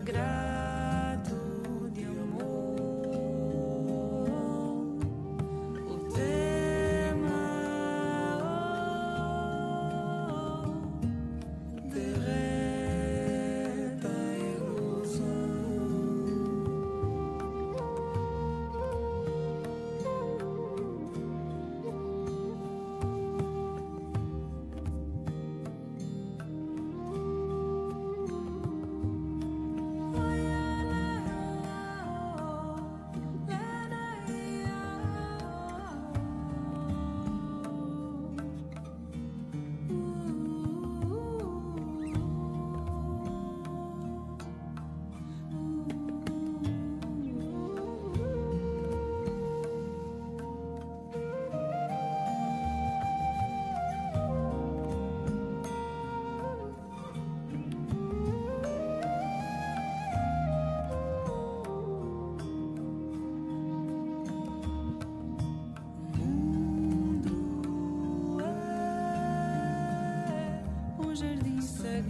sagrada.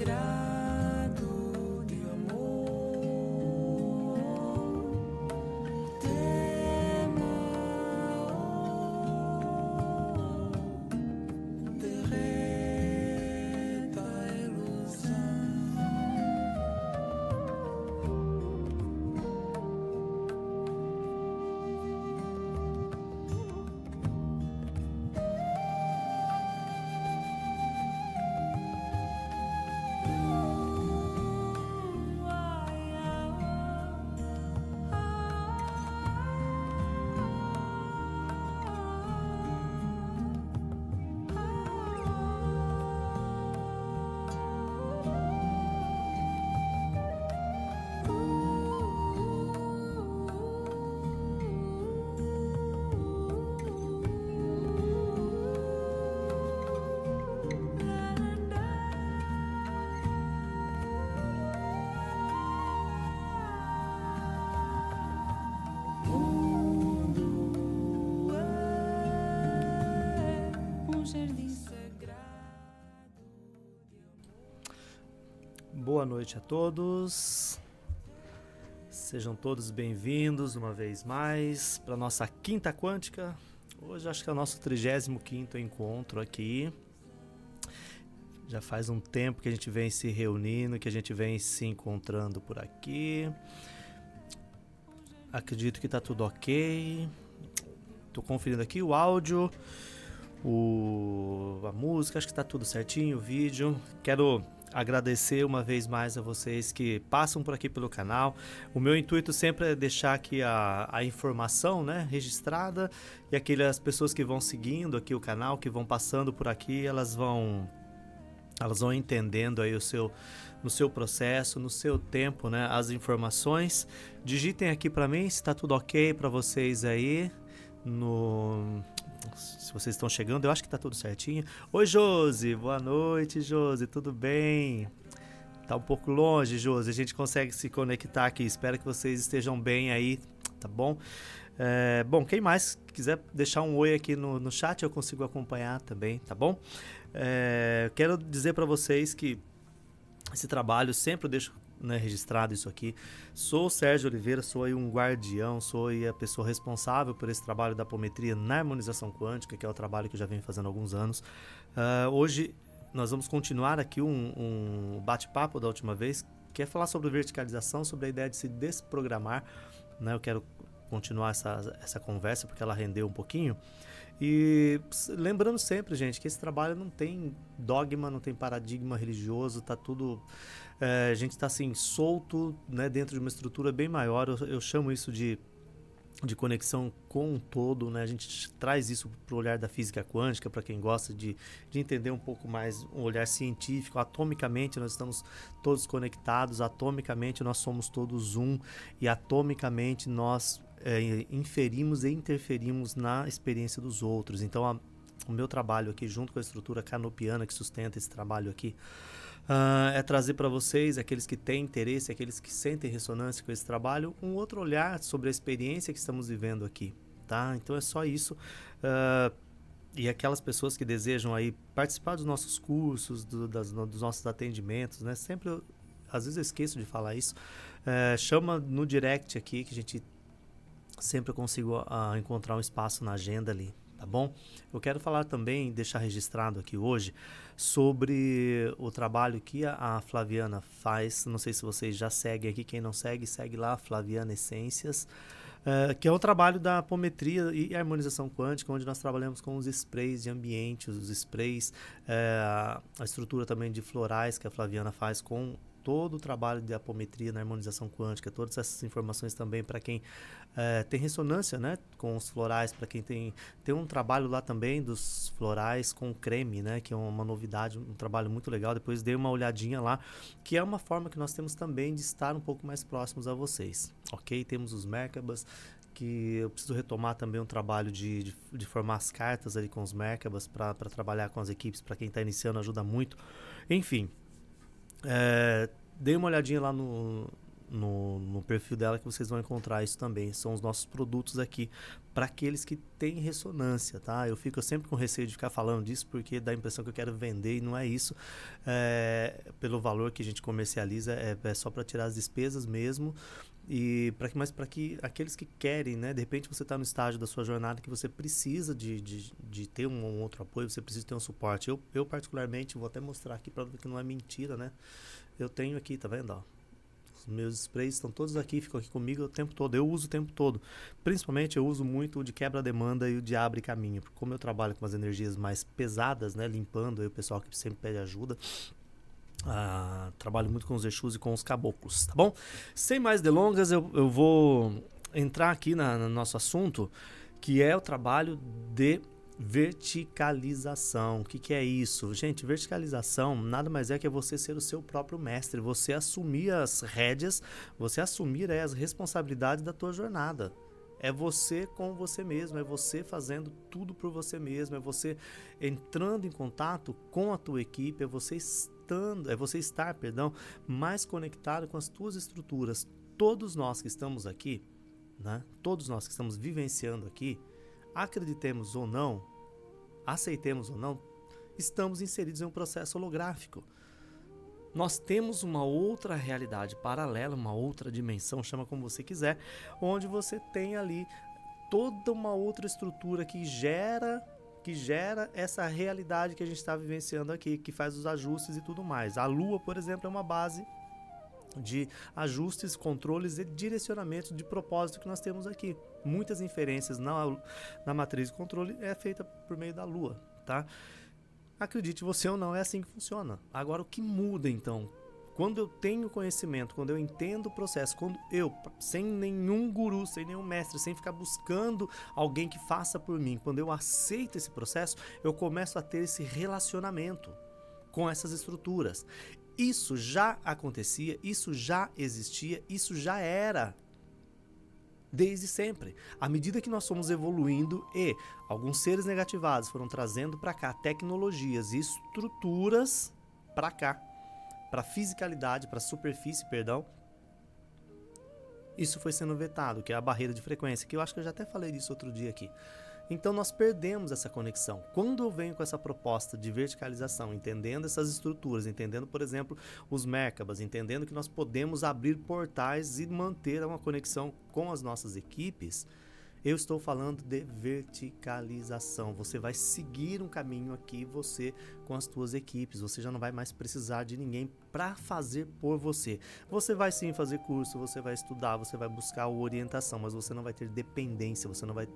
graça. Boa noite a todos. Sejam todos bem-vindos uma vez mais para nossa quinta quântica. Hoje acho que é o nosso 35 encontro aqui. Já faz um tempo que a gente vem se reunindo, que a gente vem se encontrando por aqui. Acredito que tá tudo ok. Tô conferindo aqui o áudio, o a música, acho que tá tudo certinho, o vídeo. Quero agradecer uma vez mais a vocês que passam por aqui pelo canal. O meu intuito sempre é deixar aqui a, a informação né, registrada e aquelas pessoas que vão seguindo aqui o canal, que vão passando por aqui, elas vão elas vão entendendo aí o seu no seu processo, no seu tempo, né, as informações. Digitem aqui para mim se está tudo ok para vocês aí no se vocês estão chegando, eu acho que tá tudo certinho. Oi, Josi, boa noite, Josi, tudo bem? Tá um pouco longe, Josi, a gente consegue se conectar aqui. Espero que vocês estejam bem aí, tá bom? É, bom, quem mais quiser deixar um oi aqui no, no chat, eu consigo acompanhar também, tá bom? É, quero dizer para vocês que esse trabalho sempre eu deixo né, registrado isso aqui. Sou o Sérgio Oliveira, sou aí um guardião, sou aí a pessoa responsável por esse trabalho da apometria na harmonização quântica, que é o trabalho que eu já venho fazendo há alguns anos. Ah, hoje nós vamos continuar aqui um, um bate-papo da última vez, que é falar sobre verticalização, sobre a ideia de se desprogramar. Né? Eu quero continuar essa, essa conversa porque ela rendeu um pouquinho. E lembrando sempre, gente, que esse trabalho não tem dogma, não tem paradigma religioso, tá tudo. é, a gente está assim, solto né, dentro de uma estrutura bem maior. Eu, eu chamo isso de, de conexão com o todo, né? A gente traz isso para o olhar da física quântica, para quem gosta de, de entender um pouco mais um olhar científico. Atomicamente, nós estamos todos conectados, atomicamente, nós somos todos um, e atomicamente nós é, inferimos e interferimos na experiência dos outros. Então, a- o meu trabalho aqui, junto com a estrutura canopiana que sustenta esse trabalho aqui, ah, é trazer para vocês, aqueles que têm interesse, aqueles que sentem ressonância com esse trabalho, um outro olhar sobre a experiência que estamos vivendo aqui, tá? Então é só isso. Ah, e aquelas pessoas que desejam aí participar dos nossos cursos, do- das- no- dos nossos atendimentos, né? Sempre eu- às vezes eu esqueço de falar isso. É, chama no direct aqui que a gente sempre consigo uh, encontrar um espaço na agenda ali, tá bom? Eu quero falar também, deixar registrado aqui hoje, sobre o trabalho que a, a Flaviana faz. Não sei se vocês já seguem aqui, quem não segue, segue lá, Flaviana Essências. Uh, que é o trabalho da apometria e harmonização quântica, onde nós trabalhamos com os sprays de ambiente, os sprays, uh, a estrutura também de florais que a Flaviana faz com todo o trabalho de apometria na harmonização quântica, todas essas informações também para quem é, tem ressonância né, com os florais, para quem tem, tem um trabalho lá também dos florais com creme, né, que é uma novidade, um trabalho muito legal. Depois dei uma olhadinha lá, que é uma forma que nós temos também de estar um pouco mais próximos a vocês, ok? Temos os Merkabas, que eu preciso retomar também um trabalho de, de, de formar as cartas ali com os Merkabas para trabalhar com as equipes, para quem está iniciando ajuda muito. Enfim, é, dê uma olhadinha lá no, no, no, perfil dela que vocês vão encontrar isso também. São os nossos produtos aqui para aqueles que têm ressonância, tá? Eu fico sempre com receio de ficar falando disso porque dá a impressão que eu quero vender e não é isso. É, pelo valor que a gente comercializa, é, é só para tirar as despesas mesmo. E para que mais para que aqueles que querem, né? De repente você está no estágio da sua jornada que você precisa de, de, de ter um, um, outro apoio, você precisa ter um suporte. Eu, eu particularmente vou até mostrar aqui para ver que não é mentira, né? Eu tenho aqui, tá vendo? Ó, os meus sprays estão todos aqui, ficam aqui comigo o tempo todo. Eu uso o tempo todo. Principalmente eu uso muito o de quebra-demanda e o de abre caminho. Porque como eu trabalho com as energias mais pesadas, né? Limpando aí o pessoal que sempre pede ajuda. Ah, trabalho muito com os Exus e com os caboclos, tá bom? Sem mais delongas, eu, eu vou entrar aqui na, no nosso assunto, que é o trabalho de verticalização. O que, que é isso? Gente, verticalização nada mais é que você ser o seu próprio mestre, você assumir as rédeas, você assumir as responsabilidades da tua jornada. É você com você mesmo, é você fazendo tudo por você mesmo, é você entrando em contato com a tua equipe, é você é você estar, perdão, mais conectado com as tuas estruturas. Todos nós que estamos aqui, né? Todos nós que estamos vivenciando aqui, acreditemos ou não, aceitemos ou não, estamos inseridos em um processo holográfico. Nós temos uma outra realidade paralela, uma outra dimensão, chama como você quiser, onde você tem ali toda uma outra estrutura que gera que gera essa realidade que a gente está vivenciando aqui, que faz os ajustes e tudo mais. A Lua, por exemplo, é uma base de ajustes, controles e direcionamentos de propósito que nós temos aqui. Muitas inferências na, na matriz de controle é feita por meio da Lua, tá? Acredite você ou não, é assim que funciona. Agora, o que muda então? Quando eu tenho conhecimento, quando eu entendo o processo, quando eu, sem nenhum guru, sem nenhum mestre, sem ficar buscando alguém que faça por mim, quando eu aceito esse processo, eu começo a ter esse relacionamento com essas estruturas. Isso já acontecia, isso já existia, isso já era desde sempre. À medida que nós fomos evoluindo e alguns seres negativados foram trazendo para cá tecnologias e estruturas para cá, para fisicalidade, para superfície, perdão. Isso foi sendo vetado, que é a barreira de frequência, que eu acho que eu já até falei disso outro dia aqui. Então nós perdemos essa conexão. Quando eu venho com essa proposta de verticalização, entendendo essas estruturas, entendendo, por exemplo, os Merkabas, entendendo que nós podemos abrir portais e manter uma conexão com as nossas equipes, eu estou falando de verticalização. Você vai seguir um caminho aqui, você com as suas equipes. Você já não vai mais precisar de ninguém para fazer por você. Você vai sim fazer curso, você vai estudar, você vai buscar orientação, mas você não vai ter dependência, você não vai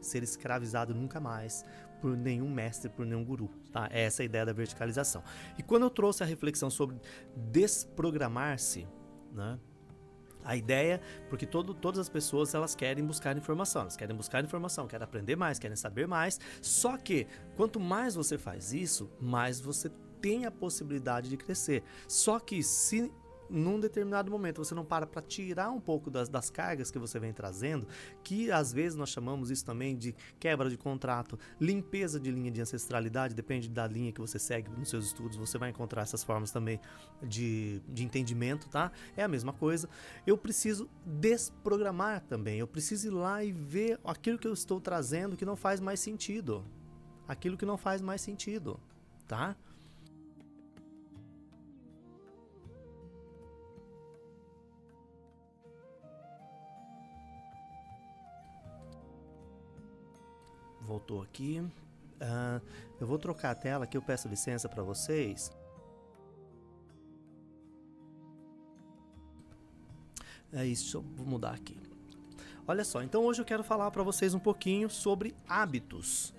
ser escravizado nunca mais por nenhum mestre, por nenhum guru. Tá? Essa é a ideia da verticalização. E quando eu trouxe a reflexão sobre desprogramar-se, né? A ideia, porque todo, todas as pessoas elas querem buscar informação, elas querem buscar informação, querem aprender mais, querem saber mais. Só que quanto mais você faz isso, mais você tem a possibilidade de crescer. Só que se num determinado momento você não para para tirar um pouco das, das cargas que você vem trazendo, que às vezes nós chamamos isso também de quebra de contrato, limpeza de linha de ancestralidade, depende da linha que você segue nos seus estudos, você vai encontrar essas formas também de, de entendimento, tá? É a mesma coisa. Eu preciso desprogramar também, eu preciso ir lá e ver aquilo que eu estou trazendo que não faz mais sentido. Aquilo que não faz mais sentido, tá? Voltou aqui. Ah, eu vou trocar a tela aqui, eu peço licença para vocês. É isso, vou mudar aqui. Olha só, então hoje eu quero falar para vocês um pouquinho sobre hábitos.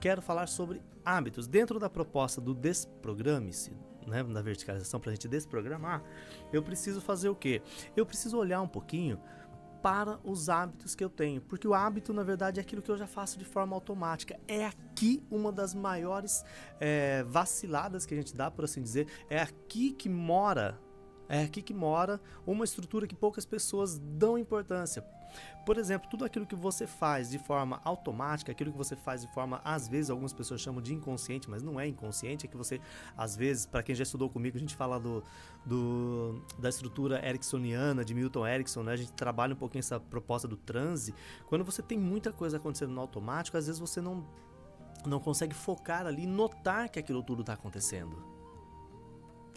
Quero falar sobre hábitos. Dentro da proposta do Desprograme-se, né, da verticalização, para a gente desprogramar, eu preciso fazer o quê? Eu preciso olhar um pouquinho para os hábitos que eu tenho, porque o hábito, na verdade, é aquilo que eu já faço de forma automática. É aqui uma das maiores é, vaciladas que a gente dá, por assim dizer. É aqui que mora é aqui que mora uma estrutura que poucas pessoas dão importância. Por exemplo, tudo aquilo que você faz de forma automática, aquilo que você faz de forma, às vezes, algumas pessoas chamam de inconsciente, mas não é inconsciente, é que você, às vezes, para quem já estudou comigo, a gente fala do, do, da estrutura ericksoniana, de Milton Erickson, né? a gente trabalha um pouquinho essa proposta do transe. Quando você tem muita coisa acontecendo no automático, às vezes você não, não consegue focar ali e notar que aquilo tudo está acontecendo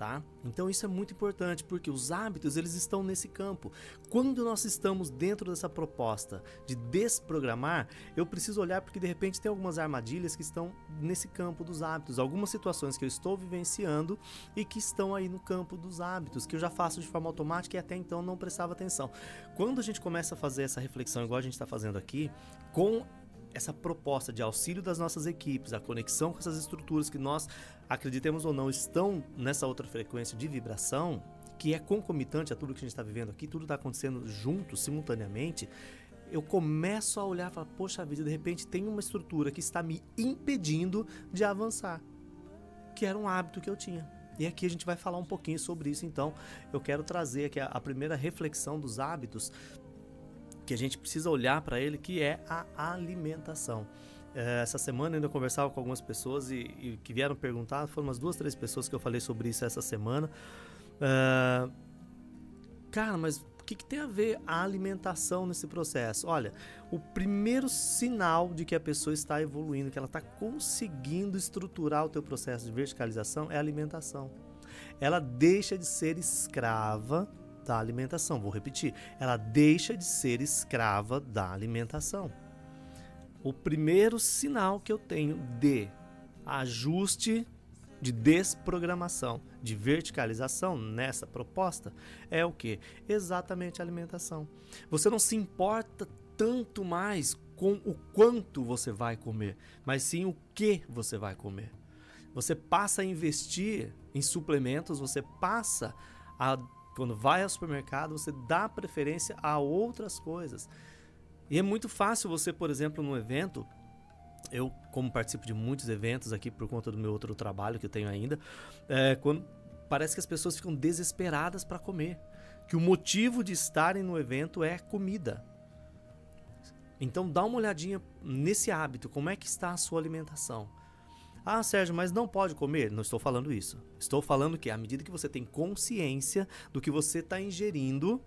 tá? Então isso é muito importante porque os hábitos eles estão nesse campo. Quando nós estamos dentro dessa proposta de desprogramar, eu preciso olhar porque de repente tem algumas armadilhas que estão nesse campo dos hábitos, algumas situações que eu estou vivenciando e que estão aí no campo dos hábitos, que eu já faço de forma automática e até então não prestava atenção. Quando a gente começa a fazer essa reflexão igual a gente está fazendo aqui, com essa proposta de auxílio das nossas equipes, a conexão com essas estruturas que nós, acreditemos ou não, estão nessa outra frequência de vibração, que é concomitante a tudo que a gente está vivendo aqui, tudo está acontecendo junto, simultaneamente, eu começo a olhar e falar, poxa vida, de repente tem uma estrutura que está me impedindo de avançar, que era um hábito que eu tinha. E aqui a gente vai falar um pouquinho sobre isso, então eu quero trazer aqui a, a primeira reflexão dos hábitos que a gente precisa olhar para ele, que é a alimentação. É, essa semana eu ainda conversava com algumas pessoas e, e, que vieram perguntar, foram umas duas, três pessoas que eu falei sobre isso essa semana. É, cara, mas o que, que, tem a ver a alimentação nesse processo? Olha, o primeiro sinal de que a pessoa está evoluindo, que ela está conseguindo estruturar o teu processo de verticalização é a alimentação. Ela deixa de ser escrava da alimentação. Vou repetir, ela deixa de ser escrava da alimentação. O primeiro sinal que eu tenho de ajuste de desprogramação, de verticalização nessa proposta é o que? Exatamente a alimentação. Você não se importa tanto mais com o quanto você vai comer, mas sim o que você vai comer. Você passa a investir em suplementos, você passa a quando vai ao supermercado, você dá preferência a outras coisas. E é muito fácil você, por exemplo, num evento, eu como participo de muitos eventos aqui por conta do meu outro trabalho que eu tenho ainda, é, quando parece que as pessoas ficam desesperadas para comer, que o motivo de estarem no evento é comida. Então dá uma olhadinha nesse hábito, como é que está a sua alimentação? Ah, Sérgio, mas não pode comer? Não estou falando isso. Estou falando que à medida que você tem consciência do que você está ingerindo,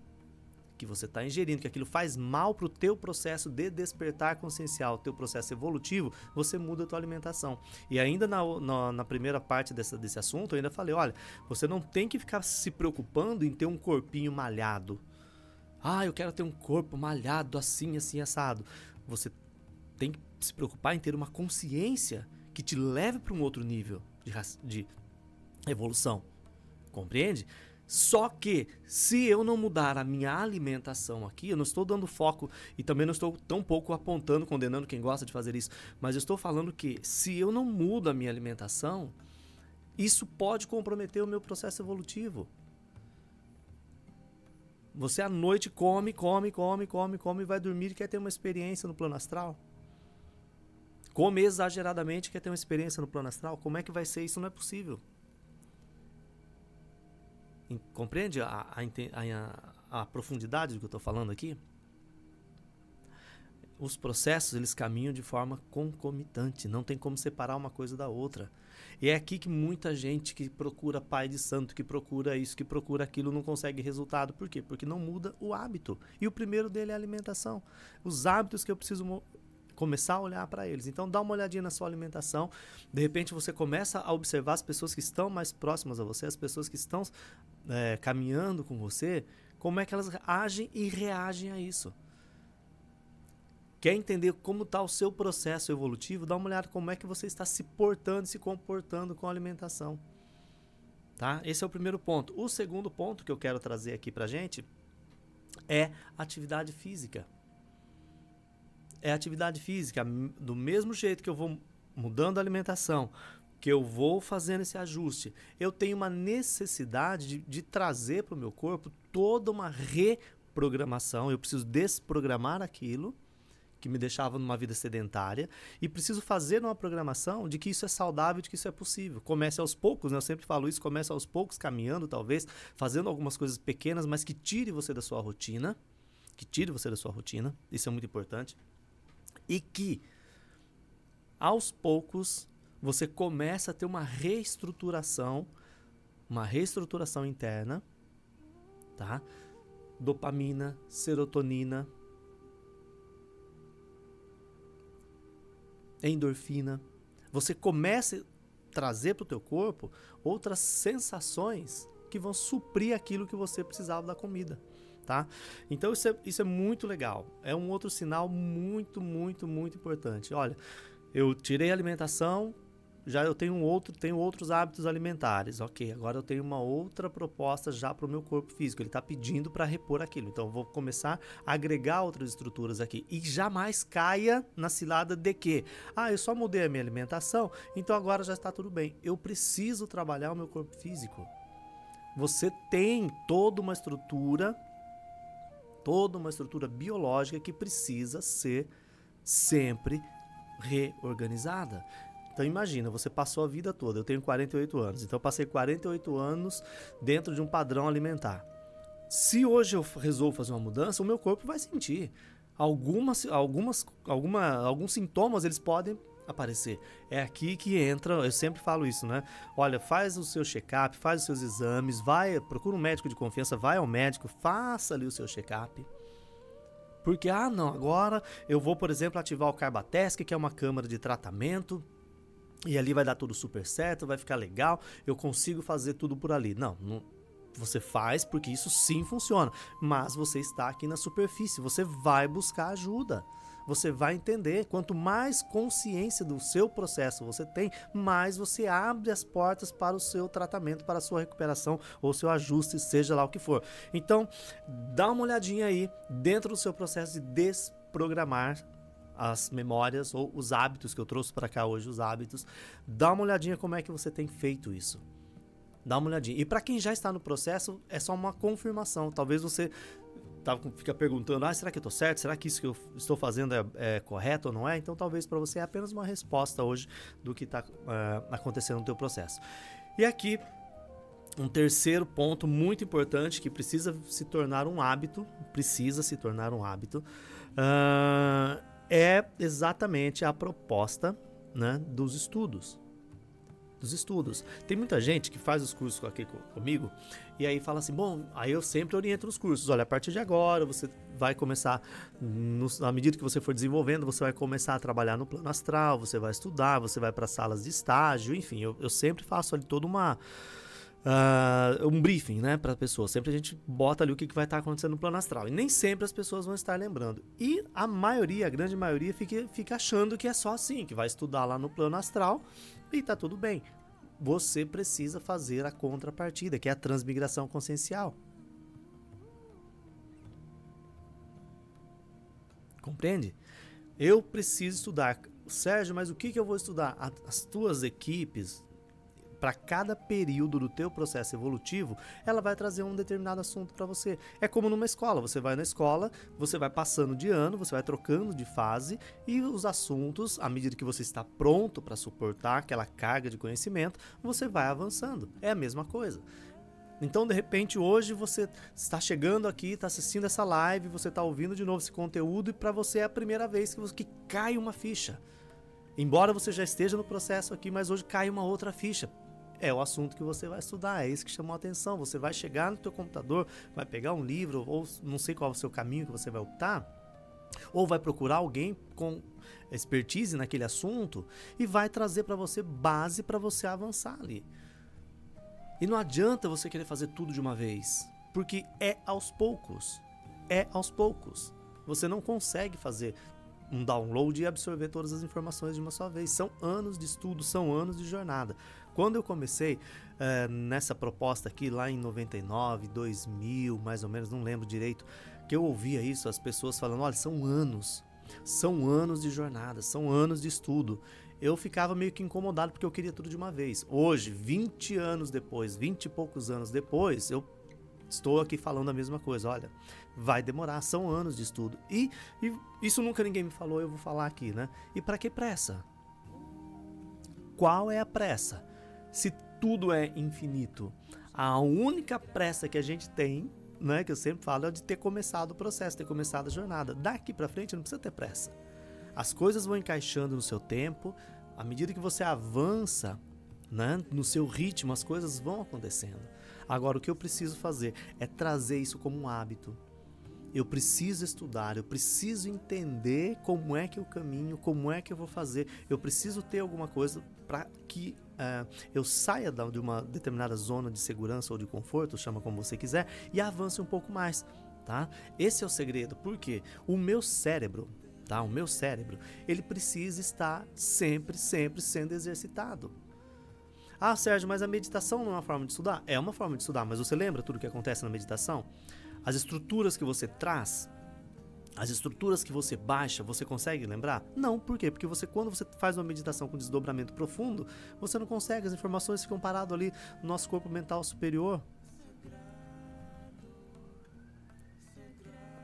que você está ingerindo, que aquilo faz mal para o teu processo de despertar consciencial, teu processo evolutivo, você muda a tua alimentação. E ainda na, na, na, primeira parte dessa, desse assunto, eu ainda falei, olha, você não tem que ficar se preocupando em ter um corpinho malhado. Ah, eu quero ter um corpo malhado assim, assim, assado. Você tem que se preocupar em ter uma consciência que te leve para um outro nível de, de evolução. Compreende? Só que se eu não mudar a minha alimentação aqui, eu não estou dando foco e também não estou tão pouco apontando, condenando quem gosta de fazer isso, mas eu estou falando que se eu não mudo a minha alimentação, isso pode comprometer o meu processo evolutivo. Você à noite come, come, come, come, come, vai dormir e quer ter uma experiência no plano astral? Come exageradamente quer ter uma experiência no plano astral, como é que vai ser? Isso não é possível. Compreende a, a, a, a profundidade do que eu estou falando aqui? Os processos eles caminham de forma concomitante, não tem como separar uma coisa da outra. E é aqui que muita gente que procura pai de santo, que procura isso, que procura aquilo, não consegue resultado. Por quê? Porque não muda o hábito. E o primeiro dele é a alimentação. Os hábitos que eu preciso começar a olhar para eles. Então dá uma olhadinha na sua alimentação. De repente você começa a observar as pessoas que estão mais próximas a você, as pessoas que estão é, caminhando com você, como é que elas agem e reagem a isso. Quer entender como está o seu processo evolutivo? Dá uma olhada como é que você está se portando, se comportando com a alimentação. Tá? Esse é o primeiro ponto. O segundo ponto que eu quero trazer aqui pra gente é atividade física. É atividade física. Do mesmo jeito que eu vou mudando a alimentação, que eu vou fazendo esse ajuste, eu tenho uma necessidade de, de trazer para o meu corpo toda uma reprogramação. Eu preciso desprogramar aquilo que me deixava numa vida sedentária e preciso fazer uma programação de que isso é saudável, de que isso é possível. Comece aos poucos, né? eu sempre falo isso, comece aos poucos, caminhando talvez, fazendo algumas coisas pequenas, mas que tire você da sua rotina, que tire você da sua rotina, isso é muito importante, e que aos poucos você começa a ter uma reestruturação, uma reestruturação interna, tá? Dopamina, serotonina, endorfina. Você começa a trazer para o teu corpo outras sensações que vão suprir aquilo que você precisava da comida, tá? Então isso é, isso é muito legal. É um outro sinal muito, muito, muito importante. Olha, eu tirei a alimentação, já eu tenho outro, tenho outros hábitos alimentares. Ok, agora eu tenho uma outra proposta já para o meu corpo físico. Ele está pedindo para repor aquilo. Então eu vou começar a agregar outras estruturas aqui. E jamais caia na cilada de que, ah, eu só mudei a minha alimentação, então agora já está tudo bem. Eu preciso trabalhar o meu corpo físico. Você tem toda uma estrutura, toda uma estrutura biológica que precisa ser sempre reorganizada. Então imagina, você passou a vida toda, eu tenho 48 anos, então eu passei 48 anos dentro de um padrão alimentar. Se hoje eu resolvo fazer uma mudança, o meu corpo vai sentir. Algumas, algumas, alguma, alguns sintomas eles podem aparecer. É aqui que entra, eu sempre falo isso, né? Olha, faz o seu check-up, faz os seus exames, vai, procura um médico de confiança, vai ao médico, faça ali o seu check-up. Porque, ah, não, agora eu vou, por exemplo, ativar o Carbatesc, que é uma câmara de tratamento, e ali vai dar tudo super certo, vai ficar legal, eu consigo fazer tudo por ali. Não, não você faz porque isso sim funciona, mas você está aqui na superfície, você vai buscar ajuda. Você vai entender, quanto mais consciência do seu processo você tem, mais você abre as portas para o seu tratamento, para a sua recuperação ou seu ajuste, seja lá o que for. Então, dá uma olhadinha aí dentro do seu processo de desprogramar as memórias ou os hábitos que eu trouxe para cá hoje, os hábitos. Dá uma olhadinha como é que você tem feito isso. Dá uma olhadinha. E para quem já está no processo, é só uma confirmação. Talvez você tá, fica perguntando: ah, será que eu estou certo? Será que isso que eu estou fazendo é, é correto ou não é? Então, talvez para você é apenas uma resposta hoje do que está acontecendo no teu processo. E aqui, um terceiro ponto muito importante que precisa se tornar um hábito, precisa se tornar um hábito, uh, é exatamente a proposta né, dos estudos. Dos estudos. Tem muita gente que faz os cursos aqui comigo e aí fala assim: bom, aí eu sempre oriento os cursos. Olha, a partir de agora você vai começar, no, à medida que você for desenvolvendo, você vai começar a trabalhar no plano astral, você vai estudar, você vai para salas de estágio, enfim, eu, eu sempre faço ali toda uma. Uh, um briefing, né, para a pessoa. Sempre a gente bota ali o que, que vai estar tá acontecendo no plano astral. E nem sempre as pessoas vão estar lembrando. E a maioria, a grande maioria, fica, fica achando que é só assim, que vai estudar lá no plano astral e tá tudo bem. Você precisa fazer a contrapartida, que é a transmigração consciencial. Compreende? Eu preciso estudar. Sérgio, mas o que, que eu vou estudar? As tuas equipes, para cada período do teu processo evolutivo, ela vai trazer um determinado assunto para você. É como numa escola, você vai na escola, você vai passando de ano, você vai trocando de fase e os assuntos, à medida que você está pronto para suportar aquela carga de conhecimento, você vai avançando. É a mesma coisa. Então, de repente, hoje você está chegando aqui, está assistindo essa live, você está ouvindo de novo esse conteúdo e para você é a primeira vez que, você, que cai uma ficha. Embora você já esteja no processo aqui, mas hoje cai uma outra ficha é o assunto que você vai estudar, é isso que chamou a atenção. Você vai chegar no teu computador, vai pegar um livro, ou não sei qual é o seu caminho que você vai optar, ou vai procurar alguém com expertise naquele assunto e vai trazer para você base para você avançar ali. E não adianta você querer fazer tudo de uma vez, porque é aos poucos. É aos poucos. Você não consegue fazer um download e absorver todas as informações de uma só vez. São anos de estudo, são anos de jornada. Quando eu comecei eh, nessa proposta aqui, lá em 99, 2000, mais ou menos, não lembro direito, que eu ouvia isso, as pessoas falando: olha, são anos, são anos de jornada, são anos de estudo. Eu ficava meio que incomodado porque eu queria tudo de uma vez. Hoje, 20 anos depois, 20 e poucos anos depois, eu estou aqui falando a mesma coisa. Olha, vai demorar, são anos de estudo. E, e isso nunca ninguém me falou, eu vou falar aqui, né? E para que pressa? Qual é a pressa? Se tudo é infinito, a única pressa que a gente tem, né, que eu sempre falo, é de ter começado o processo, ter começado a jornada. Daqui para frente não precisa ter pressa. As coisas vão encaixando no seu tempo, à medida que você avança, né, no seu ritmo, as coisas vão acontecendo. Agora, o que eu preciso fazer é trazer isso como um hábito. Eu preciso estudar, eu preciso entender como é que eu caminho, como é que eu vou fazer. Eu preciso ter alguma coisa para que uh, eu saia de uma determinada zona de segurança ou de conforto, chama como você quiser, e avance um pouco mais. Tá? Esse é o segredo, porque o meu cérebro, tá? O meu cérebro, ele precisa estar sempre, sempre sendo exercitado. Ah, Sérgio, mas a meditação não é uma forma de estudar? É uma forma de estudar, mas você lembra tudo o que acontece na meditação? As estruturas que você traz, as estruturas que você baixa, você consegue lembrar? Não, por quê? Porque você, quando você faz uma meditação com desdobramento profundo, você não consegue, as informações ficam paradas ali no nosso corpo mental superior.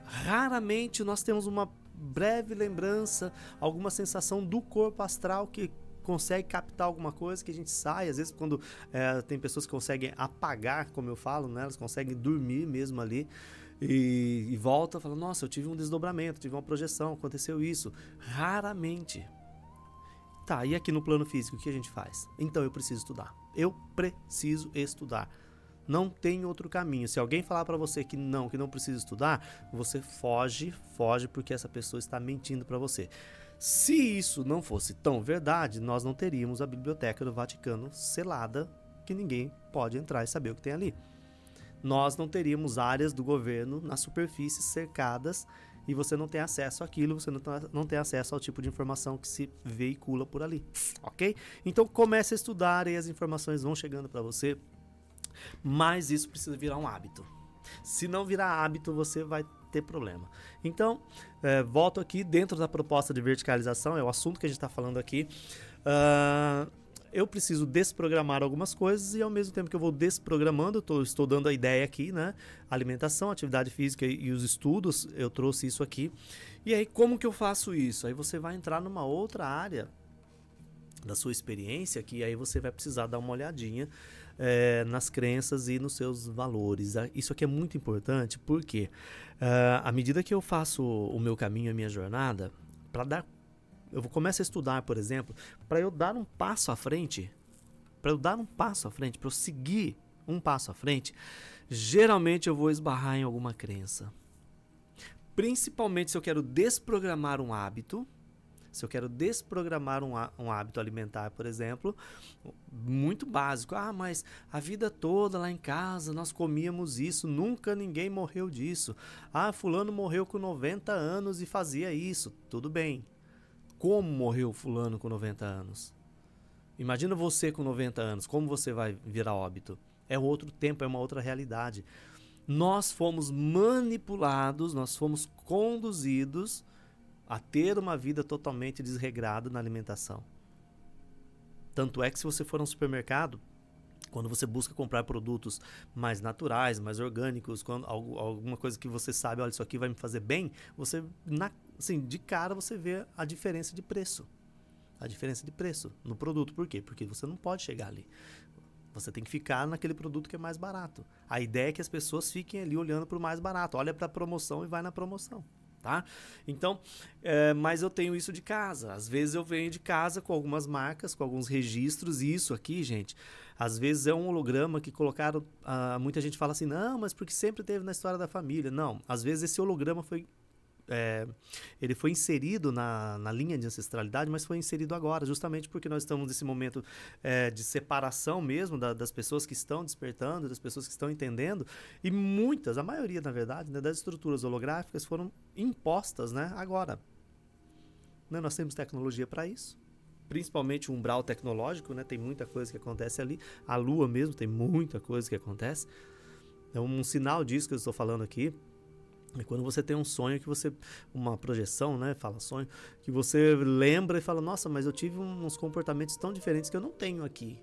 Raramente nós temos uma breve lembrança, alguma sensação do corpo astral que consegue captar alguma coisa que a gente sai. Às vezes, quando é, tem pessoas que conseguem apagar, como eu falo, né? Elas conseguem dormir mesmo ali. E, e volta fala, nossa, eu tive um desdobramento, tive uma projeção, aconteceu isso. Raramente. Tá, e aqui no plano físico, o que a gente faz? Então eu preciso estudar. Eu preciso estudar. Não tem outro caminho. Se alguém falar para você que não, que não precisa estudar, você foge, foge porque essa pessoa está mentindo para você. Se isso não fosse tão verdade, nós não teríamos a biblioteca do Vaticano selada, que ninguém pode entrar e saber o que tem ali. Nós não teríamos áreas do governo na superfície cercadas e você não tem acesso àquilo, você não tem acesso ao tipo de informação que se veicula por ali, ok? Então comece a estudar e as informações vão chegando para você, mas isso precisa virar um hábito. Se não virar hábito, você vai ter problema. Então, é, volto aqui dentro da proposta de verticalização, é o assunto que a gente está falando aqui. Uh, eu preciso desprogramar algumas coisas e ao mesmo tempo que eu vou desprogramando, tô, estou dando a ideia aqui, né? Alimentação, atividade física e, e os estudos, eu trouxe isso aqui. E aí, como que eu faço isso? Aí você vai entrar numa outra área da sua experiência que aí você vai precisar dar uma olhadinha é, nas crenças e nos seus valores. Ah, isso aqui é muito importante porque uh, à medida que eu faço o meu caminho, a minha jornada, para dar, eu começo a estudar, por exemplo, para eu dar um passo à frente, para eu dar um passo à frente, para eu seguir um passo à frente, geralmente eu vou esbarrar em alguma crença. Principalmente se eu quero desprogramar um hábito, se eu quero desprogramar um, um hábito alimentar, por exemplo, muito básico. Ah, mas a vida toda lá em casa nós comíamos isso, nunca ninguém morreu disso. Ah, fulano morreu com 90 anos e fazia isso. Tudo bem. Como morreu fulano com 90 anos? Imagina você com 90 anos, como você vai virar óbito? É outro tempo, é uma outra realidade. Nós fomos manipulados, nós fomos conduzidos a ter uma vida totalmente desregrada na alimentação. Tanto é que se você for a um supermercado, quando você busca comprar produtos mais naturais, mais orgânicos, quando, alguma coisa que você sabe, olha, isso aqui vai me fazer bem, você, na, assim, de cara você vê a diferença de preço. A diferença de preço no produto. Por quê? Porque você não pode chegar ali. Você tem que ficar naquele produto que é mais barato. A ideia é que as pessoas fiquem ali olhando para o mais barato. Olha para a promoção e vai na promoção tá? Então, é, mas eu tenho isso de casa. Às vezes eu venho de casa com algumas marcas, com alguns registros. E isso aqui, gente, às vezes é um holograma que colocaram. Ah, muita gente fala assim, não, mas porque sempre teve na história da família. Não, às vezes esse holograma foi é, ele foi inserido na, na linha de ancestralidade, mas foi inserido agora, justamente porque nós estamos nesse momento é, de separação mesmo da, das pessoas que estão despertando, das pessoas que estão entendendo, e muitas, a maioria, na verdade, né, das estruturas holográficas foram impostas né, agora. né? Nós temos tecnologia para isso. Principalmente o umbral tecnológico, né? Tem muita coisa que acontece ali. A Lua mesmo tem muita coisa que acontece. Então, um sinal disso que eu estou falando aqui é quando você tem um sonho que você. Uma projeção, né? Fala sonho. Que você lembra e fala: Nossa, mas eu tive uns comportamentos tão diferentes que eu não tenho aqui.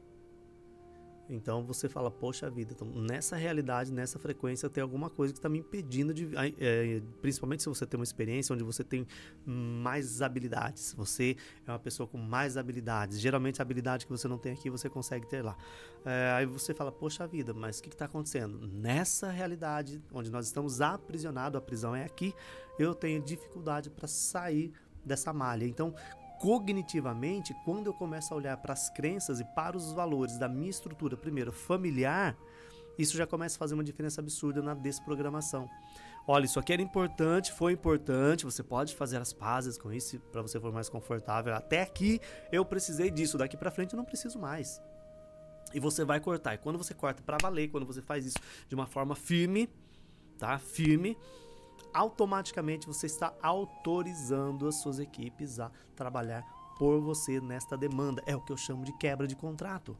Então você fala, poxa vida, então, nessa realidade, nessa frequência, tem alguma coisa que está me impedindo de. É, principalmente se você tem uma experiência onde você tem mais habilidades. Você é uma pessoa com mais habilidades. Geralmente a habilidade que você não tem aqui, você consegue ter lá. É, aí você fala, poxa vida, mas o que está acontecendo? Nessa realidade, onde nós estamos aprisionados, a prisão é aqui, eu tenho dificuldade para sair dessa malha. Então, cognitivamente, quando eu começo a olhar para as crenças e para os valores da minha estrutura, primeiro familiar, isso já começa a fazer uma diferença absurda na desprogramação. Olha, isso aqui era importante, foi importante, você pode fazer as pazes com isso para você for mais confortável. Até aqui eu precisei disso, daqui para frente eu não preciso mais. E você vai cortar. E quando você corta para valer, quando você faz isso de uma forma firme, tá? Firme, automaticamente você está autorizando as suas equipes a trabalhar por você nesta demanda. É o que eu chamo de quebra de contrato.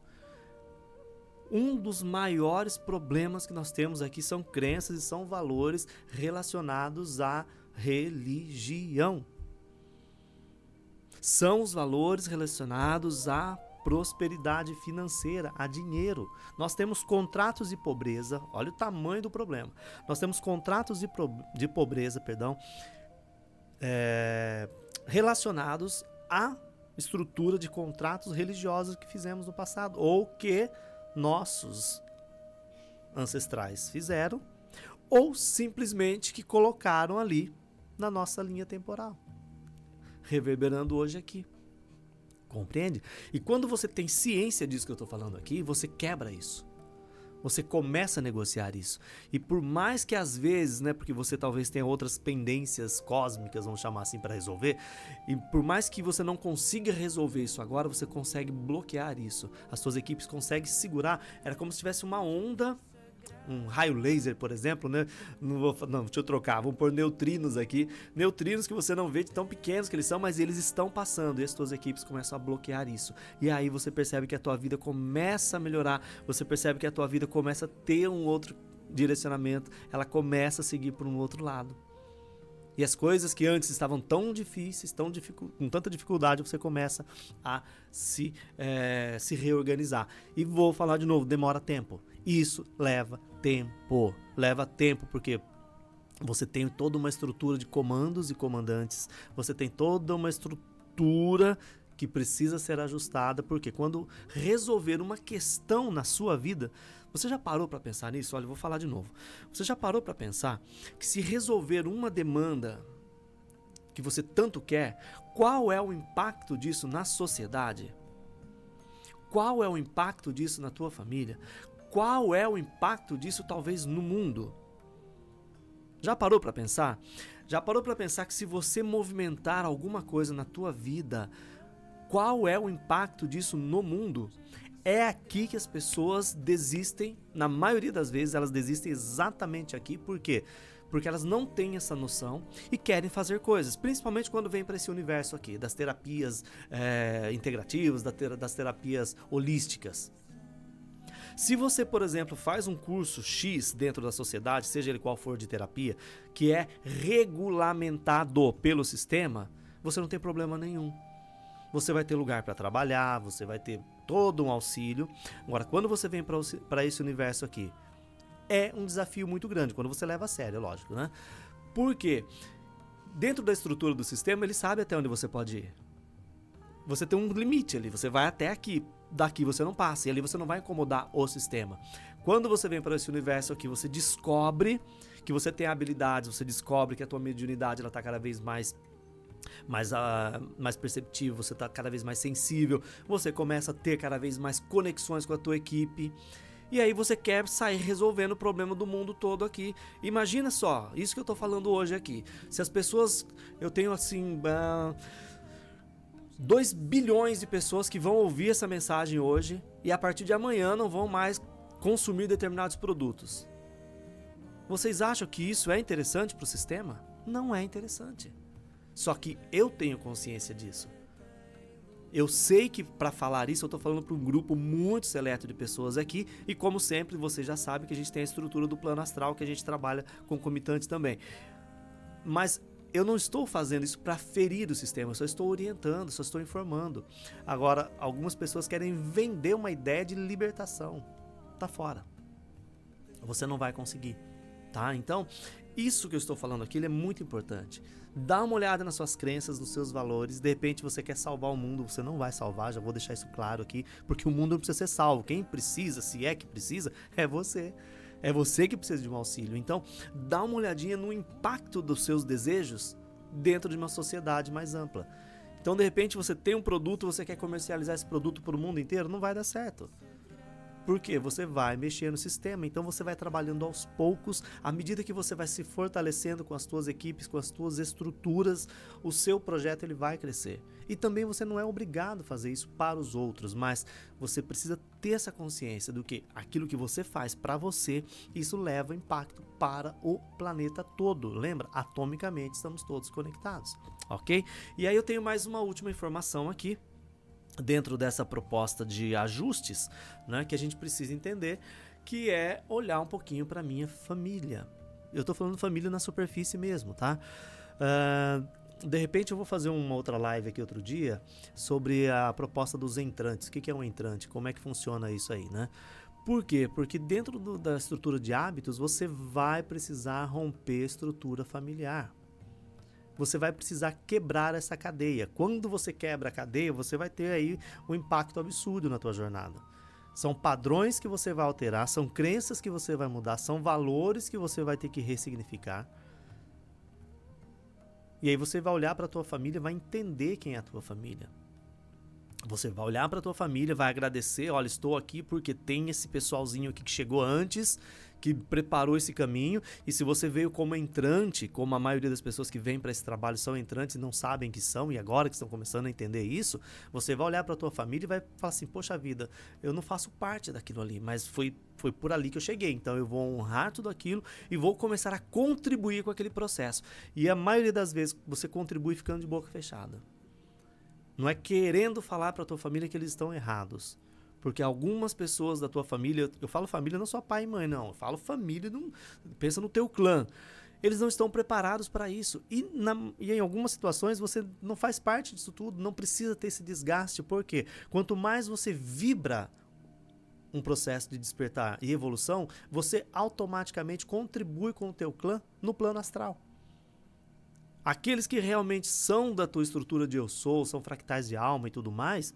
Um dos maiores problemas que nós temos aqui são crenças e são valores relacionados à religião. São os valores relacionados à prosperidade financeira, a dinheiro. Nós temos contratos de pobreza, olha o tamanho do problema. Nós temos contratos de, pro, de pobreza, perdão, é, relacionados à estrutura de contratos religiosos que fizemos no passado ou que nossos ancestrais fizeram ou simplesmente que colocaram ali na nossa linha temporal, reverberando hoje aqui. Compreende? E quando você tem ciência disso que eu estou falando aqui, você quebra isso. Você começa a negociar isso. E por mais que às vezes, né, porque você talvez tenha outras pendências cósmicas, vamos chamar assim, para resolver, e por mais que você não consiga resolver isso agora, você consegue bloquear isso. As suas equipes conseguem segurar. Era como se tivesse uma onda um raio laser, por exemplo, né? Não, vou, não, deixa eu trocar, vamos pôr neutrinos aqui. Neutrinos que você não vê de tão pequenos que eles são, mas eles estão passando e as suas equipes começam a bloquear isso. E aí você percebe que a tua vida começa a melhorar, você percebe que a tua vida começa a ter um outro direcionamento, ela começa a seguir por um outro lado. E as coisas que antes estavam tão difíceis, tão com tanta dificuldade, você começa a se, é, se reorganizar. E vou falar de novo, demora tempo. Isso leva tempo. Leva tempo porque você tem toda uma estrutura de comandos e comandantes, você tem toda uma estrutura que precisa ser ajustada, porque quando resolver uma questão na sua vida, você já parou para pensar nisso? Olha, eu vou falar de novo. Você já parou para pensar que se resolver uma demanda que você tanto quer, qual é o impacto disso na sociedade? Qual é o impacto disso na tua família? qual é o impacto disso talvez no mundo? Já parou para pensar? Já parou para pensar que se você movimentar alguma coisa na tua vida, qual é o impacto disso no mundo? É aqui que as pessoas desistem, na maioria das vezes elas desistem exatamente aqui, por quê? Porque elas não têm essa noção e querem fazer coisas, principalmente quando vem para esse universo aqui, das terapias é, integrativas, das terapias holísticas. Se você, por exemplo, faz um curso X dentro da sociedade, seja ele qual for de terapia, que é regulamentado pelo sistema, você não tem problema nenhum. Você vai ter lugar para trabalhar, você vai ter todo um auxílio. Agora, quando você vem para esse universo aqui, é um desafio muito grande, quando você leva a sério, lógico, né? Porque dentro da estrutura do sistema, ele sabe até onde você pode ir. Você tem um limite ali, você vai até aqui daqui você não passa. E ali você não vai incomodar o sistema. Quando você vem para esse universo aqui, você descobre que você tem habilidades, você descobre que a tua mediunidade está cada vez mais mais, uh, mais perceptivo, você está cada vez mais sensível, você começa a ter cada vez mais conexões com a tua equipe. E aí você quer sair resolvendo o problema do mundo todo aqui. Imagina só, isso que eu estou falando hoje aqui. Se as pessoas, eu tenho assim, uh, 2 bilhões de pessoas que vão ouvir essa mensagem hoje e a partir de amanhã não vão mais consumir determinados produtos. Vocês acham que isso é interessante para o sistema? Não é interessante. Só que eu tenho consciência disso. Eu sei que para falar isso eu estou falando para um grupo muito seleto de pessoas aqui e como sempre você já sabe que a gente tem a estrutura do plano astral que a gente trabalha concomitante também. Mas eu não estou fazendo isso para ferir o sistema, eu só estou orientando, só estou informando. Agora, algumas pessoas querem vender uma ideia de libertação. Tá fora. Você não vai conseguir, tá? Então, isso que eu estou falando aqui é muito importante. Dá uma olhada nas suas crenças, nos seus valores. De repente você quer salvar o mundo, você não vai salvar, já vou deixar isso claro aqui, porque o mundo não precisa ser salvo. Quem precisa, se é que precisa, é você. É você que precisa de um auxílio. Então, dá uma olhadinha no impacto dos seus desejos dentro de uma sociedade mais ampla. Então, de repente, você tem um produto, você quer comercializar esse produto para o mundo inteiro, não vai dar certo. Porque você vai mexer no sistema, então você vai trabalhando aos poucos, à medida que você vai se fortalecendo com as suas equipes, com as suas estruturas, o seu projeto ele vai crescer. E também você não é obrigado a fazer isso para os outros, mas você precisa ter essa consciência do que aquilo que você faz para você, isso leva impacto para o planeta todo. Lembra? Atomicamente estamos todos conectados, ok? E aí eu tenho mais uma última informação aqui dentro dessa proposta de ajustes, né, que a gente precisa entender, que é olhar um pouquinho para minha família. Eu estou falando família na superfície mesmo, tá? Uh, de repente eu vou fazer uma outra live aqui outro dia sobre a proposta dos entrantes. O que, que é um entrante? Como é que funciona isso aí, né? Por quê? Porque dentro do, da estrutura de hábitos você vai precisar romper estrutura familiar você vai precisar quebrar essa cadeia. Quando você quebra a cadeia, você vai ter aí um impacto absurdo na tua jornada. São padrões que você vai alterar, são crenças que você vai mudar, são valores que você vai ter que ressignificar. E aí você vai olhar para a tua família, vai entender quem é a tua família. Você vai olhar para tua família, vai agradecer, olha, estou aqui porque tem esse pessoalzinho aqui que chegou antes que preparou esse caminho. E se você veio como entrante, como a maioria das pessoas que vêm para esse trabalho são entrantes e não sabem que são, e agora que estão começando a entender isso, você vai olhar para tua família e vai falar assim: Poxa vida, eu não faço parte daquilo ali, mas foi, foi por ali que eu cheguei. Então eu vou honrar tudo aquilo e vou começar a contribuir com aquele processo. E a maioria das vezes você contribui ficando de boca fechada. Não é querendo falar para tua família que eles estão errados porque algumas pessoas da tua família, eu falo família não só pai e mãe, não, eu falo família, não, pensa no teu clã. Eles não estão preparados para isso. E, na, e em algumas situações você não faz parte disso tudo, não precisa ter esse desgaste, porque quanto mais você vibra um processo de despertar e evolução, você automaticamente contribui com o teu clã no plano astral. Aqueles que realmente são da tua estrutura de eu sou, são fractais de alma e tudo mais,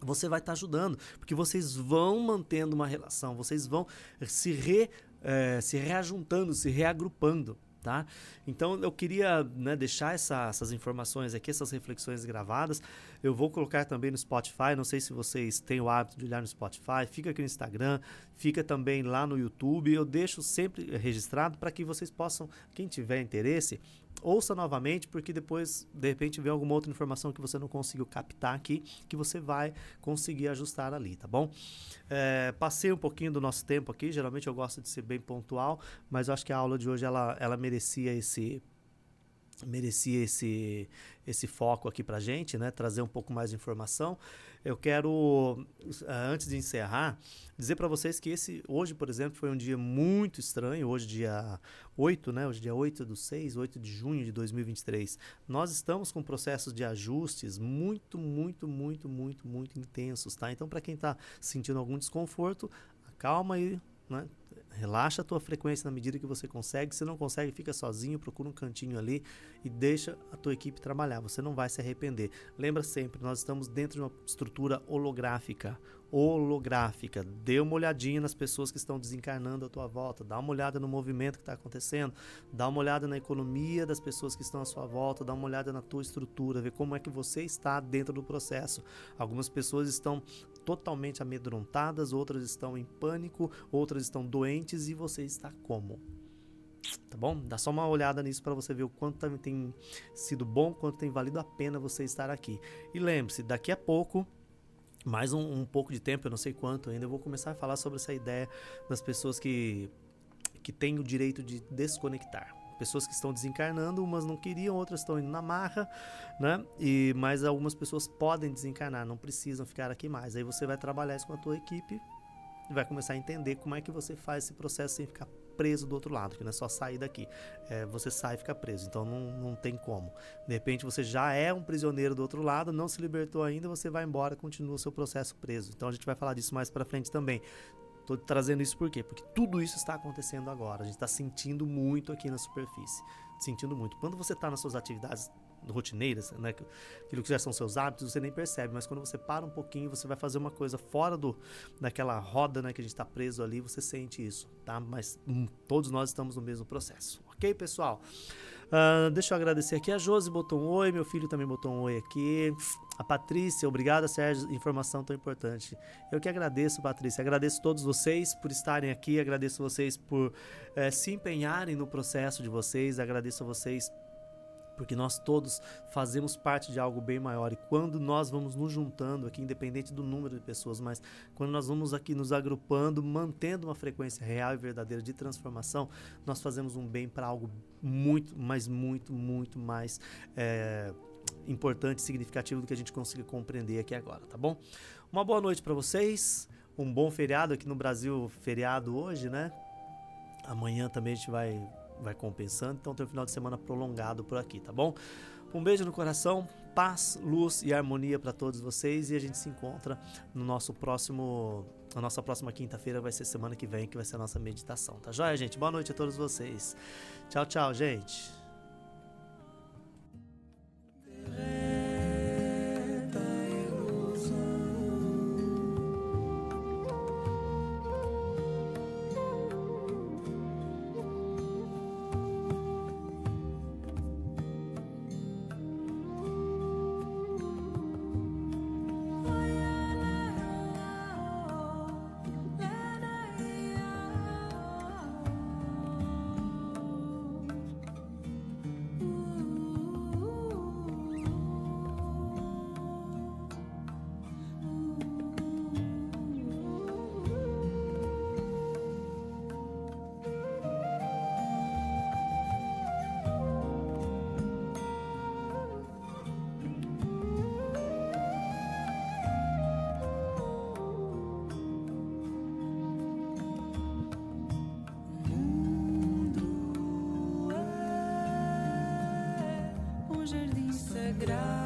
você vai estar tá ajudando, porque vocês vão mantendo uma relação, vocês vão se, re, é, se reajuntando, se reagrupando. Tá? Então eu queria né, deixar essa, essas informações aqui, essas reflexões gravadas. Eu vou colocar também no Spotify. Não sei se vocês têm o hábito de olhar no Spotify. Fica aqui no Instagram, fica também lá no YouTube. Eu deixo sempre registrado para que vocês possam, quem tiver interesse, ouça novamente, porque depois, de repente, vem alguma outra informação que você não conseguiu captar aqui, que você vai conseguir ajustar ali, tá bom? É, passei um pouquinho do nosso tempo aqui, geralmente eu gosto de ser bem pontual, mas eu acho que a aula de hoje ela, ela merecia esse merecia esse, esse foco aqui para gente, né? trazer um pouco mais de informação. Eu quero, eh, antes de encerrar, dizer para vocês que esse hoje, por exemplo, foi um dia muito estranho. Hoje, dia 8, né? Hoje, dia 8 do 6, 8 de junho de 2023. Nós estamos com processos de ajustes muito, muito, muito, muito, muito intensos, tá? Então, para quem está sentindo algum desconforto, calma aí, né? Relaxa a tua frequência na medida que você consegue. Se não consegue, fica sozinho, procura um cantinho ali e deixa a tua equipe trabalhar. Você não vai se arrepender. Lembra sempre, nós estamos dentro de uma estrutura holográfica holográfica. Dê uma olhadinha nas pessoas que estão desencarnando à tua volta, dá uma olhada no movimento que está acontecendo, dá uma olhada na economia das pessoas que estão à sua volta, dá uma olhada na tua estrutura, vê como é que você está dentro do processo. Algumas pessoas estão totalmente amedrontadas, outras estão em pânico, outras estão doentes e você está como? Tá bom? Dá só uma olhada nisso para você ver o quanto tem sido bom, quanto tem valido a pena você estar aqui. E lembre-se, daqui a pouco mais um, um, pouco de tempo, eu não sei quanto ainda, eu vou começar a falar sobre essa ideia das pessoas que, que têm o direito de desconectar. pessoas que estão desencarnando, umas não queriam, outras estão indo na marra, né? E mas algumas pessoas podem desencarnar, não precisam ficar aqui mais. Aí você vai trabalhar isso com a tua equipe vai começar a entender como é que você faz esse processo sem ficar preso do outro lado, que não é só sair daqui. É, você sai e fica preso, então não, não tem como. De repente você já é um prisioneiro do outro lado, não se libertou ainda, você vai embora, continua o seu processo preso. Então a gente vai falar disso mais para frente também. Tô trazendo isso por quê? Porque tudo isso está acontecendo agora. A gente está sentindo muito aqui na superfície. Sentindo muito. Quando você está nas suas atividades rotineiras, né, aquilo que já são seus hábitos, você nem percebe, mas quando você para um pouquinho, você vai fazer uma coisa fora do daquela roda, né, que a gente está preso ali, você sente isso, tá? Mas hum, todos nós estamos no mesmo processo, ok, pessoal? Ah, deixa eu agradecer aqui a Josi botou um oi, meu filho também botou um oi aqui. A Patrícia, obrigada, Sérgio, informação tão importante. Eu que agradeço, Patrícia. Agradeço todos vocês por estarem aqui, agradeço vocês por eh, se empenharem no processo de vocês, agradeço a vocês porque nós todos fazemos parte de algo bem maior e quando nós vamos nos juntando aqui, independente do número de pessoas, mas quando nós vamos aqui nos agrupando, mantendo uma frequência real e verdadeira de transformação, nós fazemos um bem para algo muito, mas muito, muito mais é, importante, significativo do que a gente consiga compreender aqui agora, tá bom? Uma boa noite para vocês, um bom feriado aqui no Brasil, feriado hoje, né? Amanhã também a gente vai vai compensando. Então tem um final de semana prolongado por aqui, tá bom? Um beijo no coração, paz, luz e harmonia para todos vocês e a gente se encontra no nosso próximo a nossa próxima quinta-feira vai ser semana que vem, que vai ser a nossa meditação, tá joia, gente? Boa noite a todos vocês. Tchau, tchau, gente. Sagrado.